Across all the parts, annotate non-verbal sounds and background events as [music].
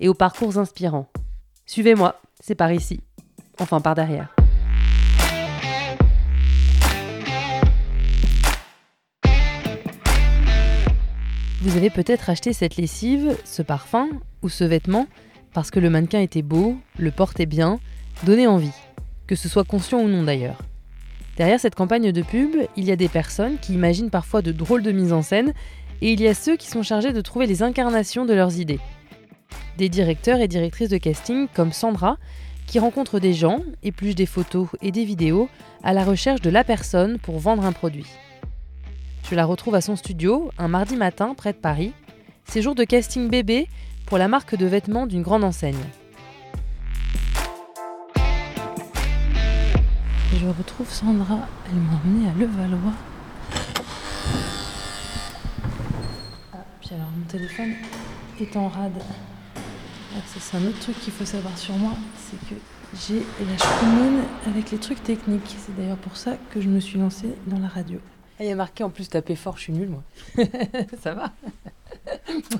et aux parcours inspirants. Suivez-moi, c'est par ici. Enfin, par derrière. Vous avez peut-être acheté cette lessive, ce parfum ou ce vêtement parce que le mannequin était beau, le portait bien, donnait envie, que ce soit conscient ou non d'ailleurs. Derrière cette campagne de pub, il y a des personnes qui imaginent parfois de drôles de mises en scène et il y a ceux qui sont chargés de trouver les incarnations de leurs idées. Des directeurs et directrices de casting comme Sandra qui rencontrent des gens, épluchent des photos et des vidéos à la recherche de la personne pour vendre un produit. Je la retrouve à son studio un mardi matin près de Paris. C'est jour de casting bébé pour la marque de vêtements d'une grande enseigne. je retrouve Sandra, elle m'a emmenée à Levallois. Ah, puis alors mon téléphone est en rade. Ah, c'est un autre truc qu'il faut savoir sur moi, c'est que j'ai la choumoune avec les trucs techniques. C'est d'ailleurs pour ça que je me suis lancée dans la radio. Ah, il y a marqué en plus taper fort, je suis nulle moi. [laughs] ça va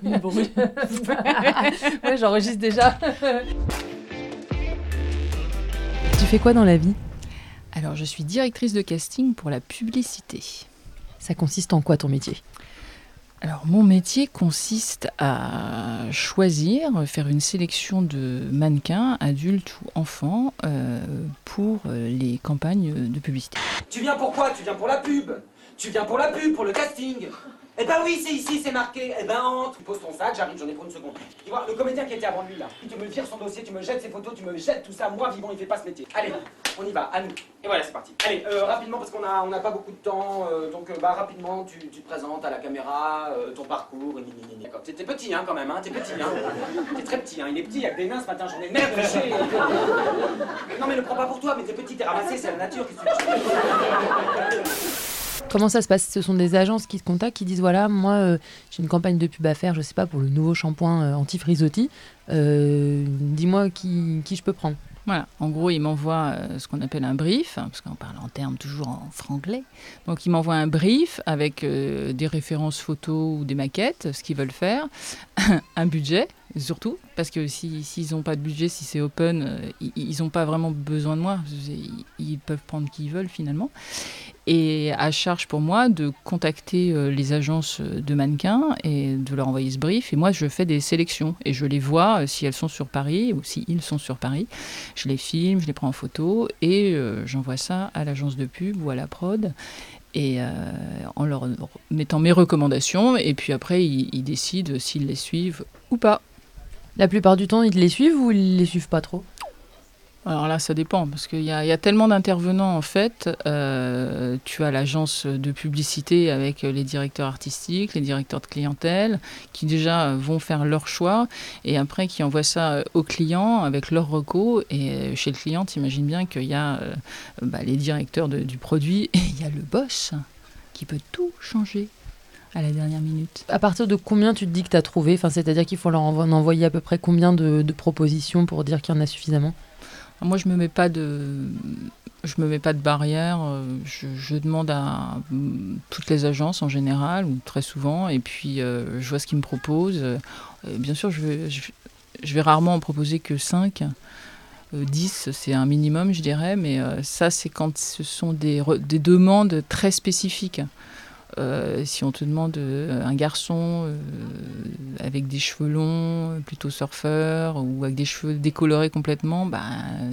[laughs] bruit. [laughs] ouais, j'enregistre déjà. tu fais quoi dans la vie? Alors, je suis directrice de casting pour la publicité. Ça consiste en quoi ton métier? Alors mon métier consiste à choisir, faire une sélection de mannequins, adultes ou enfants, euh, pour euh, les campagnes de publicité. Tu viens pour quoi? Tu viens pour la pub. Tu viens pour la pub, pour le casting eh ben oui, c'est ici, c'est marqué. Eh ben entre. Tu poses ton sac, j'arrive, j'en ai pour une seconde. Tu vois, le comédien qui était avant lui là, tu me vires son dossier, tu me jettes ses photos, tu me jettes tout ça. Moi, vivant, il fait pas ce métier. Allez, on y va, à nous. Et voilà, c'est parti. Allez, euh, rapidement, parce qu'on a, on a pas beaucoup de temps, euh, donc euh, bah rapidement, tu, te présentes à la caméra, ton parcours, D'accord. T'es petit, hein, quand même, hein, t'es petit, hein. T'es très petit, hein. Il est petit, il y a que des nains ce matin, j'en ai merde chez. non, mais ne prends pas pour toi, mais t'es petit, t'es ramassé, c'est la nature qui Comment ça se passe? Ce sont des agences qui te contactent, qui disent voilà, moi euh, j'ai une campagne de pub à faire, je sais pas, pour le nouveau shampoing euh, anti-frisottis. Euh, dis-moi qui, qui, je peux prendre. Voilà, en gros, ils m'envoient ce qu'on appelle un brief, hein, parce qu'on parle en termes toujours en franglais. Donc, ils m'envoient un brief avec des références photos ou des maquettes, ce qu'ils veulent faire, [laughs] un budget, surtout, parce que s'ils n'ont pas de budget, si c'est open, ils n'ont pas vraiment besoin de moi. ils peuvent prendre qui ils veulent finalement et à charge pour moi de contacter euh, les agences de mannequins et de leur envoyer ce brief. Et moi, je fais des sélections et je les vois euh, si elles sont sur Paris ou si ils sont sur Paris. Je les filme, je les prends en photo et euh, j'envoie ça à l'agence de pub ou à la prod et en leur mettant mes recommandations et puis après ils décident s'ils les suivent ou pas. La plupart du temps, ils les suivent ou ils les suivent pas trop? Alors là, ça dépend, parce qu'il y, y, a tellement d'intervenants en fait. Euh, tu as l'agence de publicité avec les directeurs artistiques, les directeurs de clientèle, qui déjà vont faire leur choix, et après qui envoient ça aux clients avec leurs recos. Et chez le client, imagines bien qu'il y a euh, bah, les directeurs du produit, [laughs] et il y a le boss qui peut tout changer à la dernière minute. À partir de combien tu te dis que tu as trouvé enfin, C'est-à-dire qu'il faut leur envoyer à peu près combien de, de propositions pour dire qu'il y en a suffisamment? Moi, je me mets pas de, je me mets pas de barrière. Euh, je, demande à mm, toutes les agences en général ou très souvent, et puis euh, je vois ce qu'ils me proposent. Euh, bien sûr, je vais, je, vais rarement en proposer que 5. 10, c'est un minimum, je dirais, mais ça, c'est quand ce sont des, des demandes très spécifiques. Euh, si on te demande euh, un garçon euh, avec des cheveux longs, plutôt surfeur, ou avec des cheveux décolorés complètement, bah,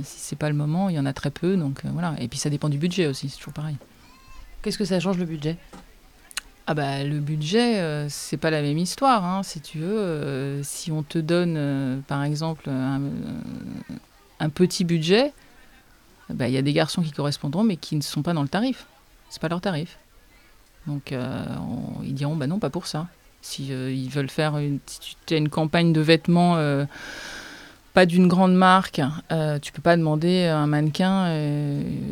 si c'est pas le moment, il y en a très peu. Donc voilà. Et puis ça dépend du budget aussi, c'est toujours pareil. Qu'est-ce que ça change le budget? Ah bah le budget, c'est pas la même histoire, hein, si tu veux. si on te donne, par exemple, un, petit budget, bah, il y a des garçons qui correspondront, mais qui ne sont pas dans le tarif. C'est pas leur tarif. Donc euh, ils diront bah non, pas pour ça. Si euh, ils veulent faire une, si tu as une campagne de vêtements euh, pas d'une grande marque, tu peux pas demander un mannequin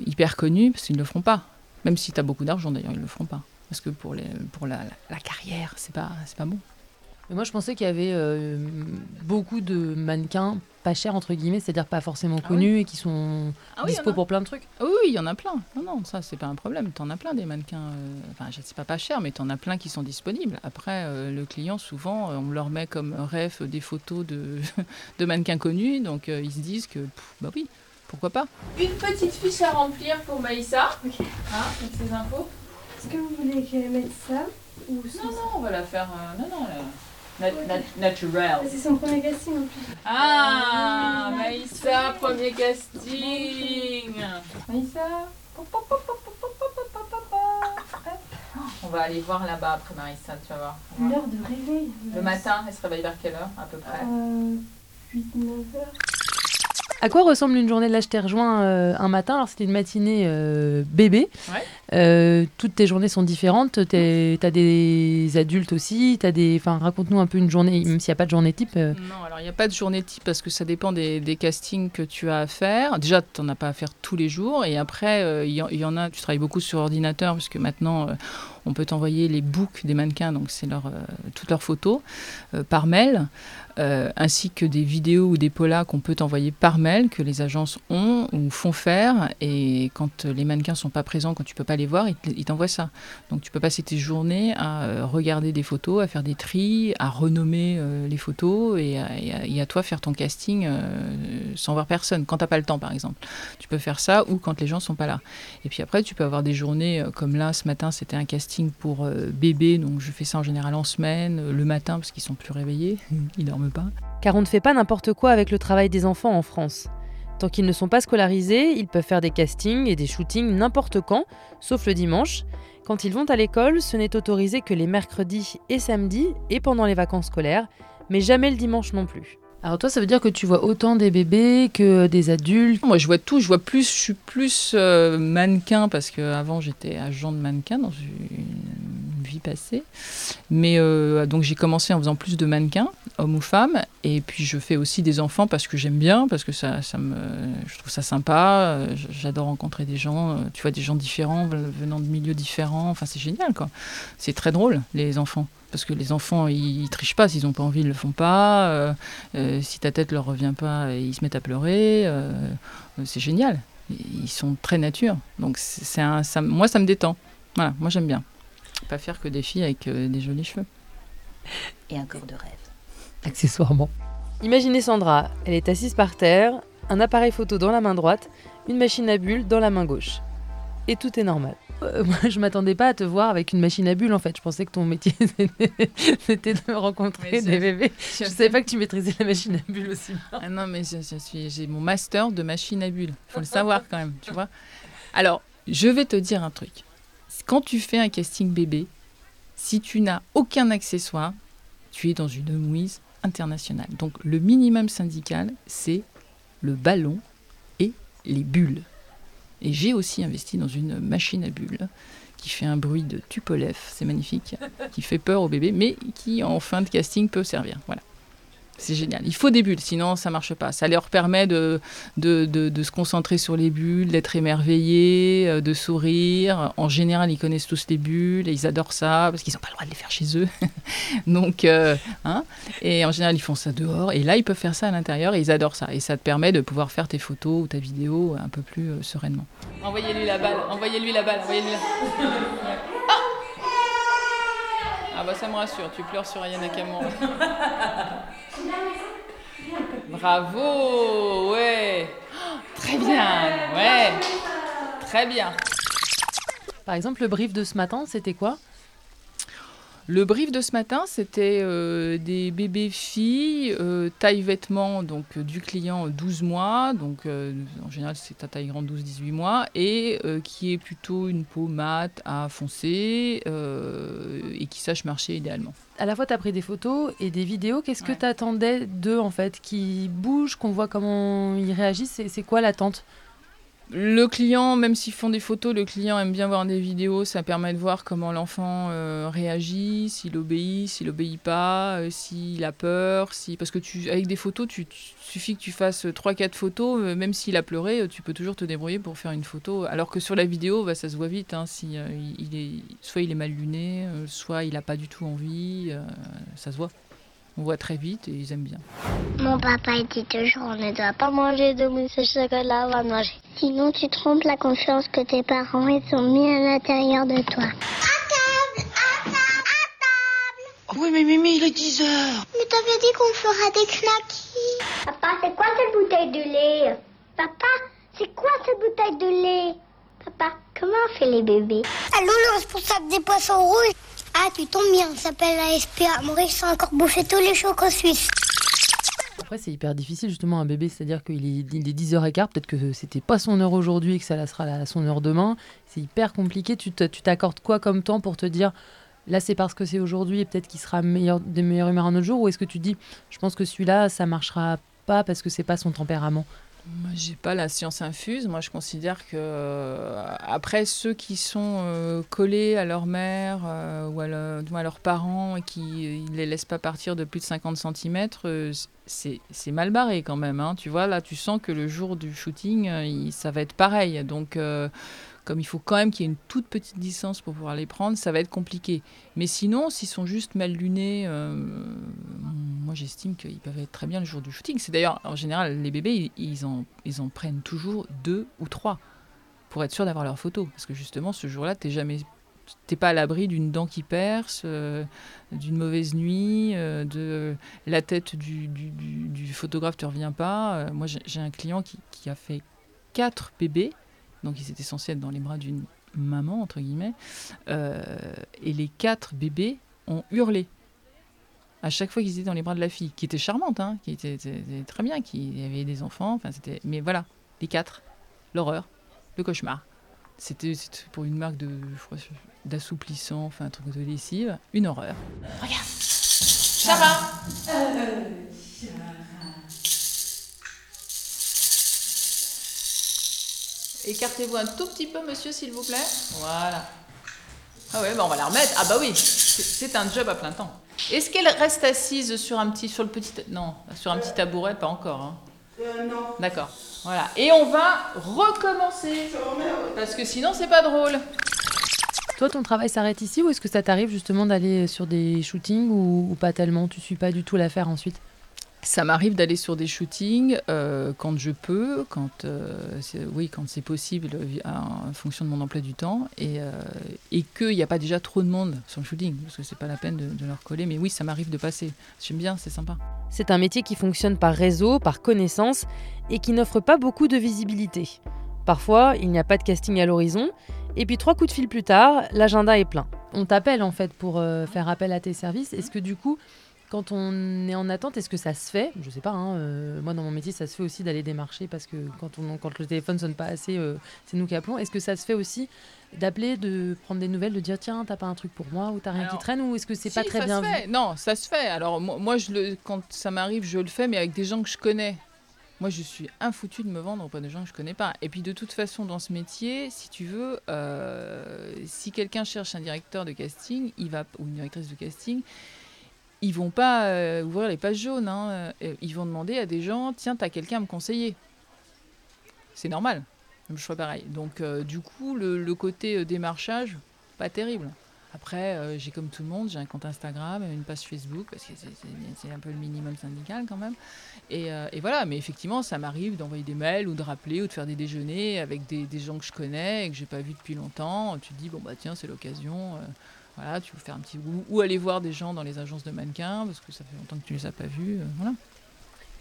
hyper connu parce qu'ils ne le feront pas. Même si tu as beaucoup d'argent d'ailleurs, ils le feront pas. Parce que pour, la, la carrière, c'est pas, c'est pas bon. Mais moi, je pensais qu'il y avait euh, beaucoup de mannequins pas chers, entre guillemets, c'est-à-dire pas forcément Ah connus et qui sont Ah oui, dispo pour plein de trucs. Ah Oui, oui, il y en a plein. Non, non, ça, c'est pas un problème. Tu en as plein des mannequins. euh, Enfin, je sais pas pas cher, mais tu en as plein qui sont disponibles. Après, euh, le client, souvent, on leur met comme ref des photos de, [laughs] de mannequins connus. Donc, euh, ils se disent que, pff, bah oui, pourquoi pas. Une petite fiche à remplir pour Maïssa. Hein, avec ses infos. Est-ce que vous voulez que je mette ça ou ça Non, non, on va la faire. euh, non, non, la- Naturel. C'est son premier casting en plus. Ah, Maïssa, premier casting. Maïssa. On va aller voir là-bas après Marissa, tu vas voir. L'heure de réveil. Le matin, elle se réveille vers quelle heure à peu près? Euh, 8-9 heures. À quoi ressemble une journée de l'âge terre joint euh, un matin Alors c'était une matinée euh, bébé? Ouais. Euh, toutes tes journées sont différentes. T'es- T'as des adultes aussi. As raconte-nous un peu une journée, même s'il n'y a pas de journée type. euh. Non, alors il n'y a pas de journée type parce que ça dépend des, castings que tu as à faire. Déjà, tu n'en as pas à faire tous les jours. Et après, euh, il y, en- a, tu travailles beaucoup sur ordinateur puisque maintenant, on peut t'envoyer les books des mannequins, donc c'est leur, toutes leurs photos, par mail, ainsi que des vidéos ou des polas qu'on peut t'envoyer par mail, que les agences ont ou font faire. Et quand les mannequins sont pas présents, quand tu peux pas les voir, ils te- ils t'envoient ça. Donc tu peux passer tes journées à euh, regarder des photos, à faire des tris, à renommer euh, les photos et à, toi faire ton casting euh, sans voir personne, quand t'as pas le temps par exemple. Tu peux faire ça ou quand les gens sont pas là. Et puis après, tu peux avoir des journées comme là, ce matin, c'était un casting pour euh, bébé, donc je fais ça en général en semaine, le matin parce qu'ils sont plus réveillés, [laughs] ils dorment pas. Car on ne fait pas n'importe quoi avec le travail des enfants en France. Tant qu'ils ne sont pas scolarisés, ils peuvent faire des castings et des shootings n'importe quand, sauf le dimanche. Quand ils vont à l'école, ce n'est autorisé que les mercredis et samedis et pendant les vacances scolaires, mais jamais le dimanche non plus. Alors toi, ça veut dire que tu vois autant des bébés que des adultes? Moi, je vois tout. Je vois plus. Je suis plus euh, mannequin parce que avant j'étais agent de mannequin dans une passée. Mais euh, donc j'ai commencé en faisant plus de mannequins, hommes ou femmes, et puis je fais aussi des enfants parce que j'aime bien, parce que ça, ça me, je trouve ça sympa. euh, J'adore rencontrer des gens. euh, Tu vois, des gens différents venant de milieux différents. Enfin, c'est génial, quoi. C'est très drôle les enfants. Parce que les enfants, ils, trichent pas, s'ils n'ont pas envie, ils le font pas. si ta tête leur revient pas, ils se mettent à pleurer. c'est génial. Ils sont très nature. Donc c'est moi, ça me détend. Moi j'aime bien. Pas faire que des filles avec euh, des jolis cheveux. et un corps de rêve. accessoirement. Imaginez Sandra, elle est assise par terre, un appareil photo dans la main droite, une machine à bulles dans la main gauche. Et tout est normal. Euh, moi, je m'attendais pas à te voir avec une machine à bulles en fait. Je pensais que ton métier [laughs] c'était- de rencontrer des bébés. Je savais pas que tu maîtrisais la machine à bulles aussi bien. Ah non, mais je, je suis, j'ai mon master de machine à bulles. faut le savoir quand même, tu vois. Alors, je vais te dire un truc. Quand tu fais un casting bébé, si tu n'as aucun accessoire, tu es dans une mouise internationale. Donc, le minimum syndical, c'est le ballon et les bulles. Et j'ai aussi investi dans une machine à bulles qui fait un bruit de Tupolev, c'est magnifique, qui fait peur au bébé, mais qui en fin de casting peut servir. Voilà. C'est génial. Il faut des bulles, sinon ça marche pas. Ça leur permet de, se concentrer sur les bulles, d'être émerveillés, euh, de sourire. En général, ils connaissent tous les bulles et ils adorent ça parce qu'ils n'ont pas le droit de les faire chez eux. [laughs] Donc, euh, hein, et en général, ils font ça dehors. Et là, ils peuvent faire ça à l'intérieur et ils adorent ça. Et ça te permet de pouvoir faire tes photos ou ta vidéo un peu plus euh, sereinement. Envoyez-lui la balle, envoyez-lui la balle, envoyez-lui la... Ah ah bah ça me rassure, tu pleures sur Ayana Kamura. Bravo, ouais. Très bien, ouais. Très bien. Par exemple, le brief de ce matin, c'était quoi? Le brief de ce matin, c'était euh, des bébés filles, euh, taille vêtements donc euh, du client euh, 12 mois, donc en général c'est ta taille grande 12-18 mois, et qui est plutôt une peau mate à foncé euh, et qui sache marcher idéalement. À la fois, tu as pris des photos et des vidéos. Qu'est-ce que tu attendais d'eux en fait? Qui bougent, qu'on voit comment ils réagissent? C'est quoi l'attente? Le client, même s'ils font des photos, le client aime bien voir des vidéos. Ça permet de voir comment l'enfant euh, réagit, s'il obéit, s'il obéit pas, euh, s'il a peur. Si... Parce que tu, avec des photos, tu, suffit que tu fasses 3-4 photos, euh, même s'il a pleuré, tu peux toujours te débrouiller pour faire une photo. Alors que sur la vidéo, bah, ça se voit vite. hein, si, il, est, soit il est mal luné, soit il n'a pas du tout envie. ça se voit. On voit très vite et ils aiment bien. Mon papa il dit toujours on ne doit pas manger de mousse au chocolat avant de manger. Sinon tu trompes la confiance que tes parents ils ont mis à l'intérieur de toi. Oui, mais Mimi, il est 10 heures. Mais t'avais dit qu'on fera des knackis. Papa, c'est quoi cette bouteille de lait? Papa, c'est quoi cette bouteille de lait? Papa, comment on fait les bébés? Allô, le responsable des poissons rouges Ah, tu tombes bien, on s'appelle la SPA. Maurice a encore bouffé tous les chocos suisses. Après, c'est hyper difficile justement un bébé, c'est-à-dire qu'il est, il est 10h15, peut-être que c'était pas son heure aujourd'hui et que ça la sera son heure demain. C'est hyper compliqué. Tu t'accordes quoi comme temps pour te dire là c'est parce que c'est aujourd'hui et peut-être qu'il sera meilleur, de meilleure humeur un autre jour? Ou est-ce que tu dis je pense que celui-là ça marchera pas parce que c'est pas son tempérament? Moi, j'ai pas la science infuse. Moi, je considère que euh, après ceux qui sont euh, collés à leur mère euh, ou à, leurs parents et qui ne les laissent pas partir de plus de 50 cm, c'est mal barré quand même. hein. Tu vois, là, tu sens que le jour du shooting, ça va être pareil. Donc, comme il faut quand même qu'il y ait une toute petite distance pour pouvoir les prendre, ça va être compliqué. Mais sinon, s'ils sont juste mal lunés, j'estime qu'ils peuvent être très bien le jour du shooting. C'est d'ailleurs, en général, les bébés, ils, en, prennent toujours deux ou trois pour être sûr d'avoir leur photo. Parce que justement, ce jour-là, t'es jamais. T'es pas à l'abri d'une dent qui perce, euh, d'une mauvaise nuit, euh, de la tête du, du, du- du photographe te revient pas. Euh, moi, j'ai un client qui, qui a fait quatre bébés, donc ils étaient censés être dans les bras d'une maman, entre guillemets, euh, et les quatre bébés ont hurlé à chaque fois qu'ils étaient dans les bras de la fille, qui était charmante, hein, qui était, était- était très bien, qui avait des enfants, enfin c'était, mais voilà, les quatre, l'horreur, le cauchemar. C'était pour une marque de, d'assouplissant, enfin un truc de lessive, une horreur. Regarde, Sarah. Écartez-vous un tout petit peu, monsieur, s'il vous plaît. Voilà. Ah ouais, bah on va la remettre. Ah bah oui, c'est un job à plein temps. Est-ce qu'elle reste assise sur un petit, sur le petit, non, sur un petit tabouret, pas encore. Hein. non. D'accord. Voilà. Et on va recommencer parce que sinon c'est pas drôle. Toi, ton travail s'arrête ici ou est-ce que ça t'arrive justement d'aller sur des shootings ou, ou pas tellement? Tu suis pas du tout l'affaire ensuite? Ça m'arrive d'aller sur des shootings euh, quand je peux, quand euh, c'est- oui, quand c'est possible, en fonction de mon emploi du temps, et, euh, et qu'il n'y a pas déjà trop de monde sur le shooting, parce que c'est pas la peine de, de leur coller. Mais oui, ça m'arrive de passer. J'aime bien, c'est sympa. C'est un métier qui fonctionne par réseau, par connaissance et qui n'offre pas beaucoup de visibilité. Parfois, il n'y a pas de casting à l'horizon, et puis trois coups de fil plus tard, l'agenda est plein. On t'appelle en fait pour euh, faire appel à tes services. Est-ce que du coup, quand on est en attente, est-ce que ça se fait? Je sais pas, hein, euh, moi dans mon métier, ça se fait aussi d'aller démarcher parce que quand, on, quand le téléphone sonne pas assez, euh, c'est nous qui appelons. Est-ce que ça se fait aussi d'appeler, de prendre des nouvelles, de dire tiens, t'as pas un truc pour moi ou t'as rien qui traîne ou est-ce que c'est Si, pas très ça bien se vu? Non, ça se fait. Alors moi, moi, je le, quand ça m'arrive, je le fais, mais avec des gens que je connais. Moi, je suis infoutu de me vendre auprès de gens que je connais pas. Et puis, de toute façon, dans ce métier, si tu veux, euh, si quelqu'un cherche un directeur de casting, il va ou une directrice de casting, ils vont pas euh, ouvrir les pages jaunes. hein. Euh, Ils vont demander à des gens, tiens, t'as quelqu'un à me conseiller. C'est normal. Je fais pareil. Donc, euh, du coup, le, côté démarchage, pas terrible. Après, j'ai comme tout le monde, j'ai un compte Instagram, une page Facebook, parce que c'est- un peu le minimum syndical quand même. Et, voilà, mais effectivement, ça m'arrive d'envoyer des mails ou de rappeler ou de faire des déjeuners avec des, des gens que je connais et que j'ai pas vu depuis longtemps. Tu te dis, bon bah tiens, c'est l'occasion. Voilà, tu veux faire un petit ou, ou aller voir des gens dans les agences de mannequins parce que ça fait longtemps que tu les as pas vus. euh, voilà.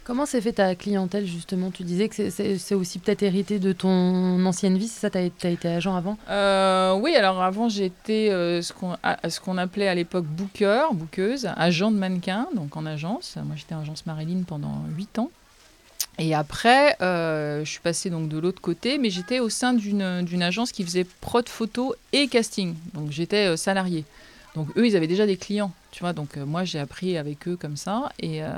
Comment s'est fait ta clientèle justement? Tu disais que c'est- aussi peut-être hérité de ton ancienne vie, c'est ça? T'as as été agent avant? Euh, oui, alors avant j'étais euh, ce qu'on à- ce qu'on appelait à l'époque booker, bookeuse, agent de mannequin, donc en agence. Moi j'étais en agence Marilyn pendant 8 ans. Et après, euh, je suis passée donc de l'autre côté, mais j'étais au sein d'une agence qui faisait prod photo et casting. Donc j'étais euh, salariée. Donc eux, ils avaient déjà des clients. Tu vois, donc euh, moi j'ai appris avec eux comme ça. Et, euh,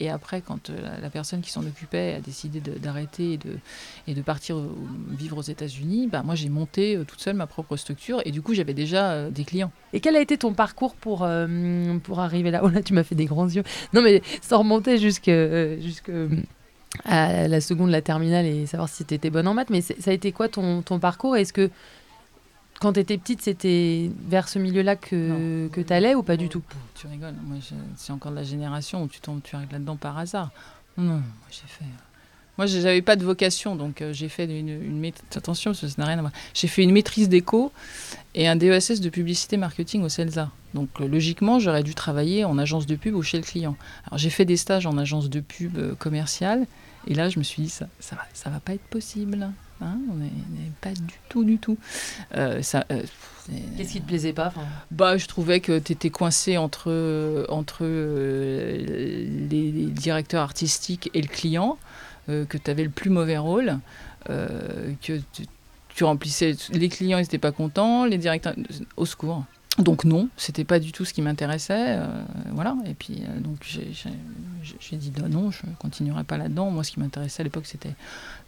et après, quand la, personne qui s'en occupait a décidé d'arrêter et de, et de partir vivre aux États-Unis, bah, moi j'ai monté toute seule ma propre structure. Et du coup, j'avais déjà des clients. Et quel a été ton parcours pour, pour arriver là? Oh là, tu m'as fait des grands yeux. Non, mais sans remonter jusque, jusque à la seconde, la terminale et savoir si tu étais bonne en maths. Mais ça a été quoi ton, ton parcours? Est-ce que quand tu étais petite, c'était vers ce milieu-là que, que tu allais ou pas du tout? Tu rigoles, moi c'est encore de la génération où tu tombes, tu arrives là-dedans par hasard. Non, non, moi j'ai fait. Moi j'avais pas de vocation, donc euh, j'ai fait une. Attention, ça n'a rien à voir. J'ai fait une maîtrise d'éco et un DESS de publicité marketing au CELSA. Donc euh, logiquement, j'aurais dû travailler en agence de pub ou chez le client. Alors j'ai fait des stages en agence de pub euh, commerciale et là je me suis dit ça, ça va, ça va pas être possible. hein. on n'est pas du tout, du tout. Euh, ça, euh, Qu'est-ce qui te plaisait pas bah, je trouvais que tu étais coincé entre, entre euh, les, les directeurs artistiques et le client, que tu avais le plus mauvais rôle, euh, que tu, remplissais. Les clients n'étaient pas contents, les directeurs. Au secours. Donc, non, c'était pas du tout ce qui m'intéressait. euh, voilà. Et puis, euh, donc, j'ai- dit non, non, je continuerai pas là-dedans. Moi, ce qui m'intéressait à l'époque, c'était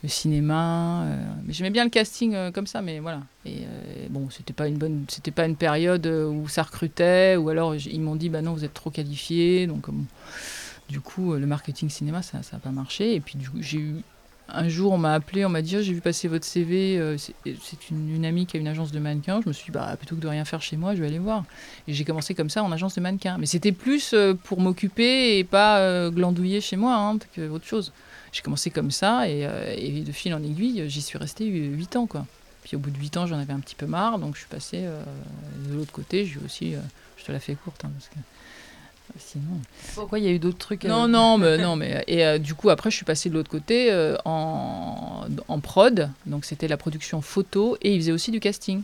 le cinéma. euh, mais j'aimais bien le casting euh, comme ça, mais voilà. Et euh, bon, c'était pas une bonne, pas une période euh, où ça recrutait, ou alors ils m'ont dit bah non, vous êtes trop qualifié, donc euh, bon, du coup euh, le marketing cinéma ça ça a pas marché. Et puis du coup j'ai eu un jour on m'a appelé, on m'a dit Oh, j'ai vu passer votre CV, euh, c'est une, amie qui a une agence de mannequins. Je me suis dit bah plutôt que de rien faire chez moi, je vais aller voir. Et j'ai commencé comme ça en agence de mannequins. Mais c'était plus euh, pour m'occuper et pas glandouiller chez moi, hein, que autre chose. J'ai commencé comme ça et, de fil en aiguille, j'y suis restée 8 ans quoi. Puis au bout de 8 ans, j'en avais un petit peu marre, donc je suis passée euh, de l'autre côté. J'ai aussi, je te la fais courte, hein, sinon. Pourquoi il y a eu d'autres trucs euh, Non, non, mais non, mais et euh, du coup après, je suis passée de l'autre côté euh, en, en prod, donc c'était la production photo et il faisait aussi du casting.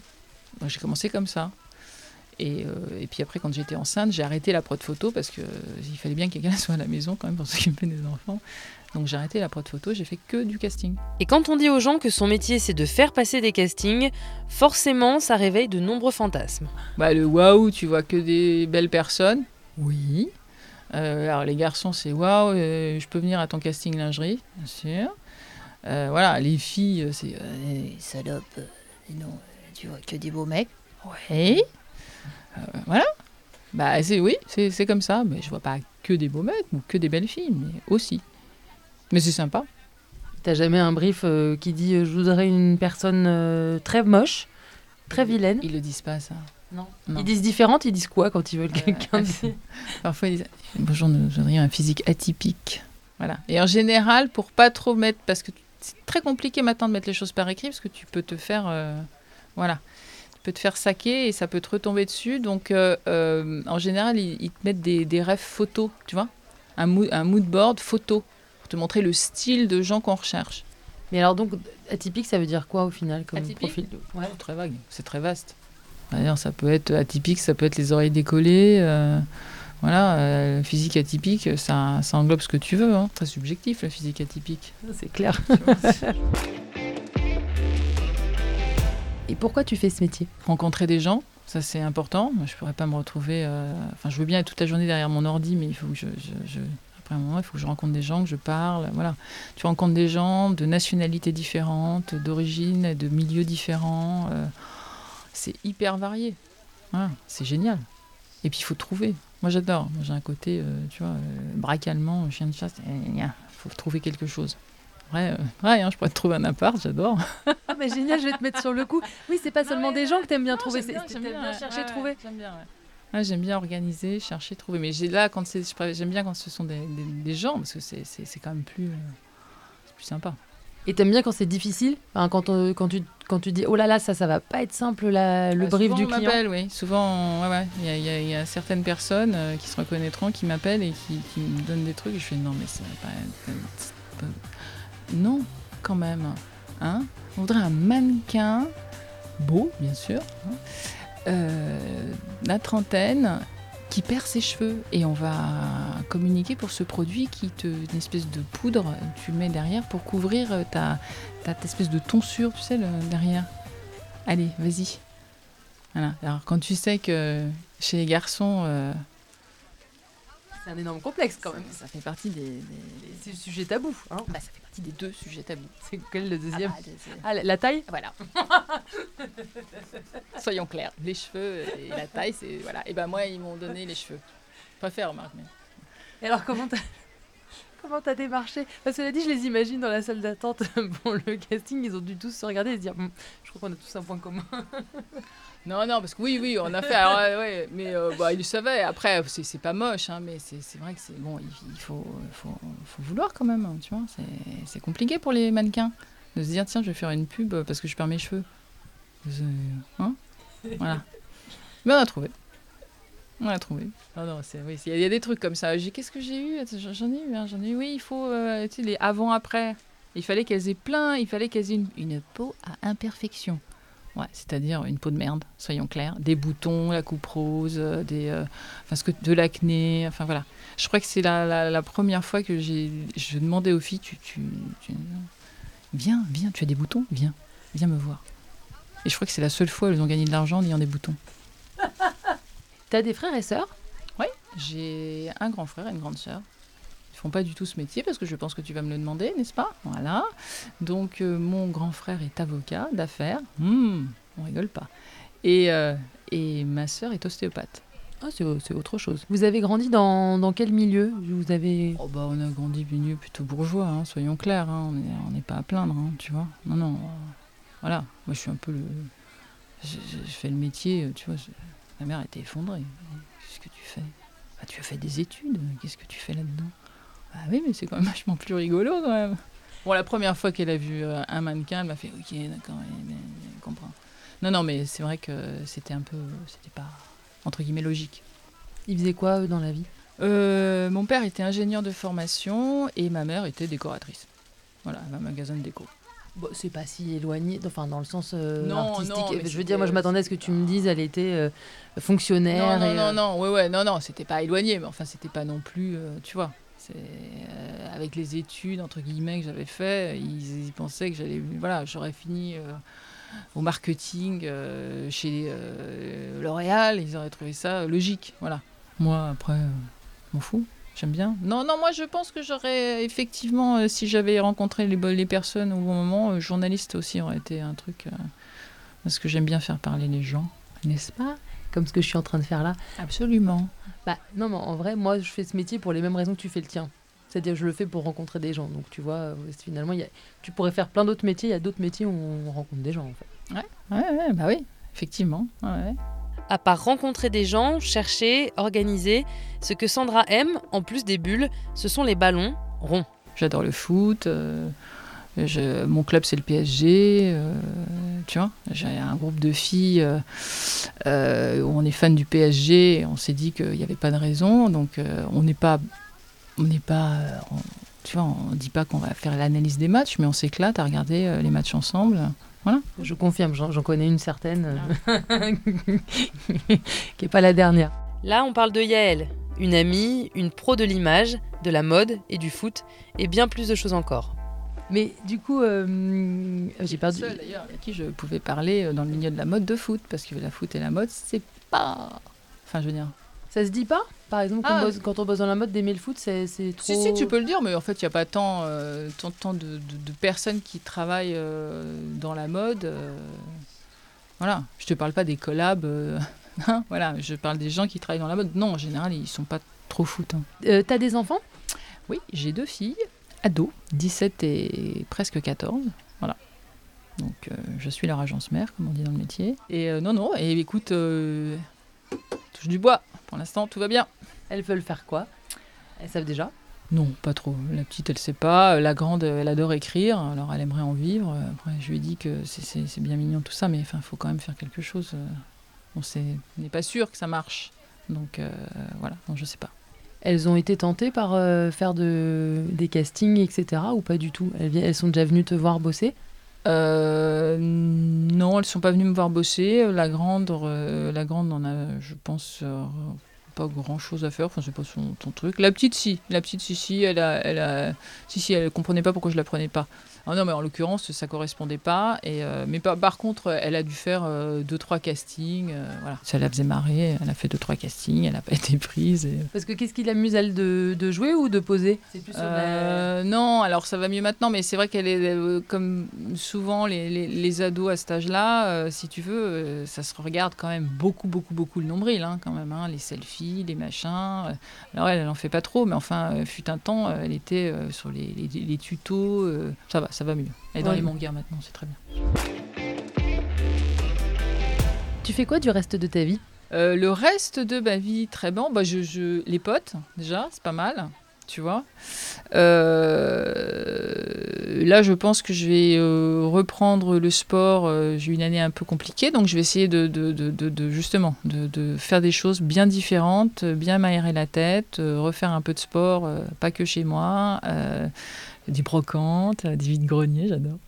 J'ai commencé comme ça. Et, euh, et puis après, quand j'étais enceinte, j'ai arrêté la prod photo parce que euh, il fallait bien que quelqu'un [laughs] soit à la maison quand même pour s'occuper des enfants. Donc j'ai arrêté la prod photo, j'ai fait que du casting. Et quand on dit aux gens que son métier c'est de faire passer des castings, forcément ça réveille de nombreux fantasmes. Bah, le waouh, tu vois que des belles personnes. Oui. Euh, alors les garçons, c'est waouh, euh, je peux venir à ton casting lingerie, bien sûr. Euh, voilà, les filles, c'est euh, salope, euh, non, tu vois que des beaux mecs. oui. Euh, voilà. Bah c'est oui, c'est c'est comme ça. Mais je vois pas que des beaux mecs ou que des belles filles, mais aussi. Mais c'est sympa. T'as jamais un brief euh, qui dit euh, je voudrais une personne euh, très moche, très vilaine? Ils le disent pas ça. Non. Non. Ils disent différentes, ils disent quoi quand ils veulent Euh, quelqu'un de- [laughs] Parfois, ils disent Bonjour, nous voudrions un physique atypique. Voilà. Et en général, pour pas trop mettre. Parce que c'est très compliqué maintenant de mettre les choses par écrit, parce que tu peux te faire. euh, voilà. Tu peux te faire saquer et ça peut te retomber dessus. Donc, euh, euh, en général, ils, ils te mettent des, des rêves photos, tu vois un, mood, un mood board photo, pour te montrer le style de gens qu'on recherche. Mais alors donc atypique ça veut dire quoi au final comme Atypique? profil? Ouais. C'est très vague, c'est très vaste. D'ailleurs, ça peut être atypique, ça peut être les oreilles décollées. euh, voilà, euh, physique atypique, ça, ça englobe ce que tu veux. Hein. Très subjectif, la physique atypique. [laughs] C'est clair. Et pourquoi tu fais ce métier? Rencontrer des gens, ça c'est important. Moi, je pourrais pas me retrouver. euh, Enfin, je veux bien être toute la journée derrière mon ordi, mais il faut que je. je- je- après un moment, il faut que je rencontre des gens, que je parle. Voilà. Tu rencontres des gens de nationalités différentes, d'origines, de milieux différents. euh, c'est hyper varié. Voilà, c'est génial. Et puis il faut trouver. Moi j'adore. Moi j'ai un côté, euh, tu vois, euh, braque allemand, chien de chasse. Il faut trouver quelque chose. Ouais, euh, ouais hein, je pourrais te trouver un appart, j'adore. [laughs] Ah mais génial, je vais te mettre sur le coup. Oui, c'est pas seulement des gens que t'aimes bien trouver, j'aime c'est bien, ouais, chercher, ouais, trouver. J'aime bien, ouais. Ouais, j'aime bien organiser, chercher, trouver. Mais j'ai là, quand c'est, j'aime bien quand ce sont des, des- des gens, parce que c'est, quand même plus, euh, plus sympa. Et t'aimes bien quand c'est difficile? Enfin, quand, on- quand, tu, quand tu dis oh là là, ça, ça va pas être simple la- le Bah, brief souvent, du on client. m'appelle, oui. Souvent, ouais, ouais. Il y a, il y a- il y a certaines personnes euh, qui se reconnaîtront, qui m'appellent et qui, qui me donnent des trucs. Et je fais non, mais pas, c'est pas- Non, quand même. Hein On voudrait un mannequin, beau, bien sûr, hein, euh, la trentaine, qui perd ses cheveux. Et on va communiquer pour ce produit qui te. une espèce de poudre, tu mets derrière pour couvrir ta, espèce de tonsure, tu sais, derrière. Allez, vas-y. Voilà. Alors, quand tu sais que chez les garçons, euh, C'est un énorme complexe quand même. Ça fait partie des, des- C'est le sujet tabou. Hein bah, ça fait partie des deux sujets tabous. [laughs] c'est quel le deuxième Ah, bah, c'est- Ah, la- la taille Voilà. [laughs] Soyons clairs, les cheveux et la taille, c'est voilà. Et ben moi, ils m'ont donné les cheveux. Je préfère, mais- Et alors comment t'as [laughs] comment t'as démarché? Parce que cela dit, je les imagine dans la salle d'attente pour le casting, ils ont dû tous se regarder et se dire, Hum, je crois qu'on a tous un point commun. Non, non, parce que oui, oui, on a fait. mais euh, bah, ils le savaient. Après, c'est pas moche, hein, mais c'est vrai que c'est bon. Il, il faut, faut, vouloir quand même, hein, tu vois. c'est- compliqué pour les mannequins de se dire tiens, je vais faire une pub parce que je perds mes cheveux. C'est- Hein voilà. Mais on a trouvé. On a trouvé. Non, non, c'est oui, il y, a- il y a des trucs comme ça. Qu'est-ce que j'ai eu? J'en ai eu, hein, j'en ai eu. Oui, il faut euh, tu sais, les avant-après. Il fallait qu'elles aient plein. Il fallait qu'elles aient une, une peau à imperfection. Ouais, c'est-à-dire une peau de merde, soyons clairs. Des boutons, la coupe rose, euh, des, euh, enfin, ce que, de l'acné, enfin voilà. Je crois que c'est la, la, la première fois que j'ai, je demandais aux filles, tu, tu, tu- viens, viens, tu as des boutons, viens, viens me voir. Et je crois que c'est la seule fois où elles ont gagné de l'argent en ayant des boutons. T'as des frères et sœurs? Oui, j'ai un grand frère et une grande sœur. Font pas du tout ce métier parce que je pense que tu vas me le demander, n'est-ce pas? Voilà. Donc euh, mon grand frère est avocat d'affaires. Hmm, on rigole pas. Et, euh, et ma sœur est ostéopathe. Ah, c'est c'est autre chose. Vous avez grandi dans, dans quel milieu? Vous avez Oh bah on a grandi milieu plutôt bourgeois, hein, soyons clairs. hein, on n'est pas à plaindre, hein, tu vois. Non, non. euh, voilà. Moi je suis un peu le. Je, je- je fais le métier, euh, tu vois. je- Ma mère était effondrée. Qu'est-ce que tu fais? Bah, Tu as fait des études. Qu'est-ce que tu fais là-dedans? Bah oui, mais c'est quand même vachement plus rigolo quand même. Bon, la première fois qu'elle a vu euh, un mannequin, elle m'a fait Ok, d'accord, elle, comprend. Non, non, mais c'est vrai que c'était un peu. C'était pas. Entre guillemets logique. Ils faisaient quoi eux, dans la vie? Euh, mon père était ingénieur de formation et ma mère était décoratrice. Voilà, un magasin de déco. Bon, c'est pas si éloigné, enfin dans le sens euh, Non, artistique. non, je veux dire, moi je m'attendais à ce que tu me dises, elle était euh, fonctionnaire. Non, non, et, non, non, ouais, ouais, non, non, c'était pas éloigné, mais enfin, c'était pas non plus, euh, tu vois. Euh, avec les études entre guillemets que j'avais fait, ils, pensaient que j'allais, voilà, j'aurais fini euh, au marketing euh, chez L'Oréal, ils auraient trouvé ça logique, voilà. Moi, après, m'en fous. J'aime bien. Non, non, moi je pense que j'aurais effectivement, si j'avais rencontré les, les personnes au bon moment, journaliste aussi aurait été un truc. parce que j'aime bien faire parler les gens, n'est-ce pas? Comme ce que je suis en train de faire là. Absolument. Bah non, mais en vrai, moi je fais ce métier pour les mêmes raisons que tu fais le tien. C'est-à-dire, je le fais pour rencontrer des gens. Donc, tu vois, euh, finalement, il y a... tu pourrais faire plein d'autres métiers. Il y a d'autres métiers où on rencontre des gens, en fait. Ouais, ouais, bah oui, effectivement. Ouais, ouais. À part rencontrer des gens, chercher, organiser, ce que Sandra aime, en plus des bulles, ce sont les ballons ronds. J'adore le foot. euh, je- mon club, c'est le PSG. euh, tu vois, j'ai un groupe de filles euh, euh, on est fan du PSG. on s'est dit qu'il n'y avait pas de raison. Donc, euh, on n'est pas. On n'est pas. euh, on- tu vois, on dit pas qu'on va faire l'analyse des matchs, mais on s'éclate à regarder euh, les matchs ensemble. Je confirme, j'en connais une certaine euh, [laughs] qui est pas la dernière. Là, on parle de Yael, une amie, une pro de l'image, de la mode et du foot, et bien plus de choses encore. Mais du coup, euh, j'ai perdu. D'ailleurs, à qui je pouvais parler euh, dans le milieu de la mode de foot, parce que la foot et la mode, c'est pas. Enfin, je veux dire. Ça se dit pas Par exemple, quand, Ah. on bosse, quand on bosse dans la mode, d'aimer le foot, c'est c'est trop. Si, si, tu peux le dire, mais en fait, il n'y a pas tant, euh, tant, tant de, de- de personnes qui travaillent euh, dans la mode. voilà, je te parle pas des collabs. [laughs] hein, voilà, je parle des gens qui travaillent dans la mode. Non, en général, ils sont pas trop foot. hein. T'as des enfants? Oui, j'ai deux filles, ados, 17 et presque 14. Voilà. Donc, euh, je suis leur agence mère, comme on dit dans le métier. Et euh, non, non, et écoute, euh, touche du bois. Pour l'instant, tout va bien. Elles veulent faire quoi? Elles savent déjà? Non, pas trop. La petite, elle sait pas. La grande, elle adore écrire. Alors, elle aimerait en vivre. Après, je lui ai dit que c'est- bien mignon tout ça, mais il faut quand même faire quelque chose. On n'est pas sûr que ça marche. Donc, voilà. Non, je sais pas. Elles ont été tentées par euh, faire de, des castings, etc. ou pas du tout? Elles, sont déjà venues te voir bosser? Euh, non, elles sont pas venues me voir bosser. La grande, euh, en a, je pense, pas grand chose à faire. Enfin, c'est pas son, ton truc. La petite, si. La petite, si, si. Elle a, elle a, si, si. Elle comprenait pas pourquoi je la prenais pas. Ah non, mais en l'occurrence, ça correspondait pas. Et, euh, mais par, par contre, elle a dû faire euh, deux, trois castings. euh, voilà. Ça la faisait marrer. Elle a fait deux, trois castings. Elle n'a pas [laughs] été prise. et- Parce que qu'est-ce qui l'amuse, elle, de, de jouer ou de poser? C'est plus sur la- Euh, non, alors ça va mieux maintenant, mais c'est vrai qu'elle est comme souvent les, les- les ados à cet âge-là, si tu veux, ça se regarde quand même beaucoup, beaucoup, beaucoup le nombril, hein, quand même, hein, les selfies, les machins. Alors elle, elle en fait pas trop, mais enfin, fut un temps, elle était sur les, les- tutos, ça va, ça va mieux. Elle est dans Ouais. les mangas maintenant, c'est très bien. Tu fais quoi du reste de ta vie? Euh, le reste de ma vie, très bon. Bah, je, je- Les potes, déjà, c'est pas mal, tu vois. Euh, Là, je pense que je vais euh, reprendre le sport. J'ai eu une année un peu compliquée, donc je vais essayer de, de- de- justement de, faire des choses bien différentes, bien m'aérer la tête, refaire un peu de sport, pas que chez moi. Des brocantes, euh, des vides-greniers, j'adore.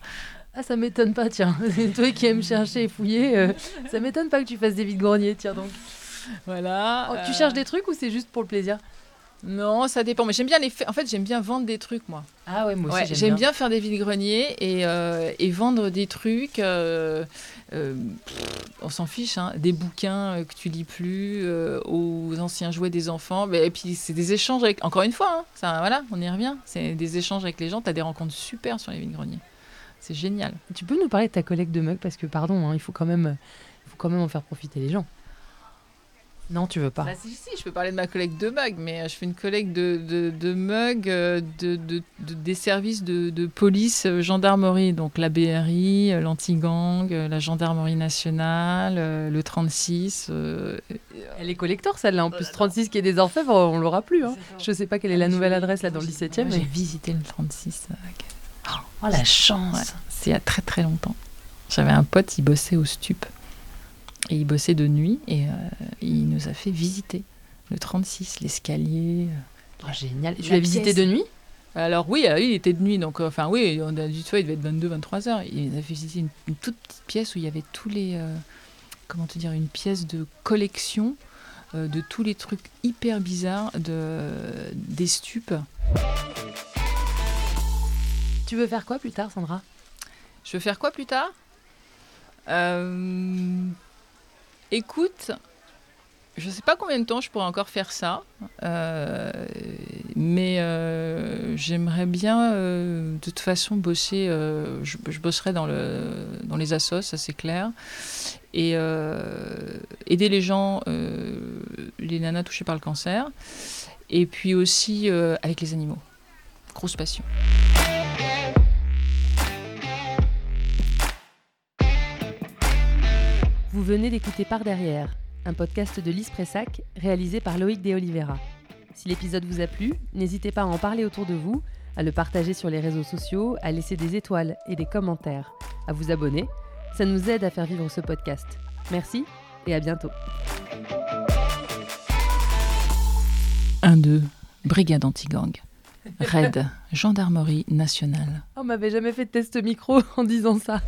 Ah, ça m'étonne pas, tiens. [laughs] Toi qui aimes chercher et fouiller, euh, ça m'étonne pas que tu fasses des vides-greniers, tiens donc. Voilà. Oh, tu euh, cherches des trucs ou c'est juste pour le plaisir? Non, ça dépend. Mais j'aime bien les. fa- En fait, j'aime bien vendre des trucs, moi. Ah ouais, moi aussi Ouais, j'aime j'aime bien. bien. faire des vides-greniers et, euh, et vendre des trucs. euh, euh, on s'en fiche, hein, des bouquins que tu lis plus, aux anciens jouets des enfants. Mais, et puis, c'est des échanges avec. Encore une fois, hein, ça, voilà, on y revient. C'est des échanges avec les gens. Tu as des rencontres super sur les vides-greniers. C'est génial. Tu peux nous parler de ta collecte de mugs? Parce que pardon, hein, il faut quand même, il faut quand même en faire profiter les gens. Non, tu veux pas. Bah, si, si, je peux parler de ma collecte de mugs, mais euh, je fais une collecte de, de, euh, de, de- de- des services de, de police, euh, gendarmerie, donc la BRI, l'anti-gang, la gendarmerie nationale, le 36. euh, Elle est collector celle-là. En plus, 36 qui est des orfèvres, on l'aura plus. Hein. Je sais pas quelle est la nouvelle adresse là dans le 17 e J'ai visité le 36. euh, Oh la chance Ouais, c'est il y a très très longtemps. J'avais un pote, il bossait au stup. Et il bossait de nuit et euh, il nous a fait visiter le 36, l'escalier. Oh, génial. Tu La l'as visité de nuit Alors oui, euh, il était de nuit, donc euh, enfin oui, on a dit, tu vois, il devait être 22, 23 heures. Il nous a fait visiter une, une toute petite pièce où il y avait tous les, euh, comment te dire, une pièce de collection de tous les trucs hyper bizarres de des stupes. Tu veux faire quoi plus tard, Sandra? Je veux faire quoi plus tard? Écoute, je sais pas combien de temps je pourrais encore faire ça, euh, mais euh, j'aimerais bien euh, de toute façon bosser. je, bosserai dans, dans les assos, ça c'est clair, et aider les gens, les nanas touchées par le cancer, et puis aussi avec les animaux. Grosse passion. Vous venez d'écouter Par Derrière, un podcast de Lise Pressac réalisé par Loïc De Oliveira. Si l'épisode vous a plu, n'hésitez pas à en parler autour de vous, à le partager sur les réseaux sociaux, à laisser des étoiles et des commentaires, à vous abonner. Ça nous aide à faire vivre ce podcast. Merci et à bientôt. 1, 2, brigade anti-gang. Raid, gendarmerie nationale. [laughs] On m'avait jamais fait de test micro en disant ça.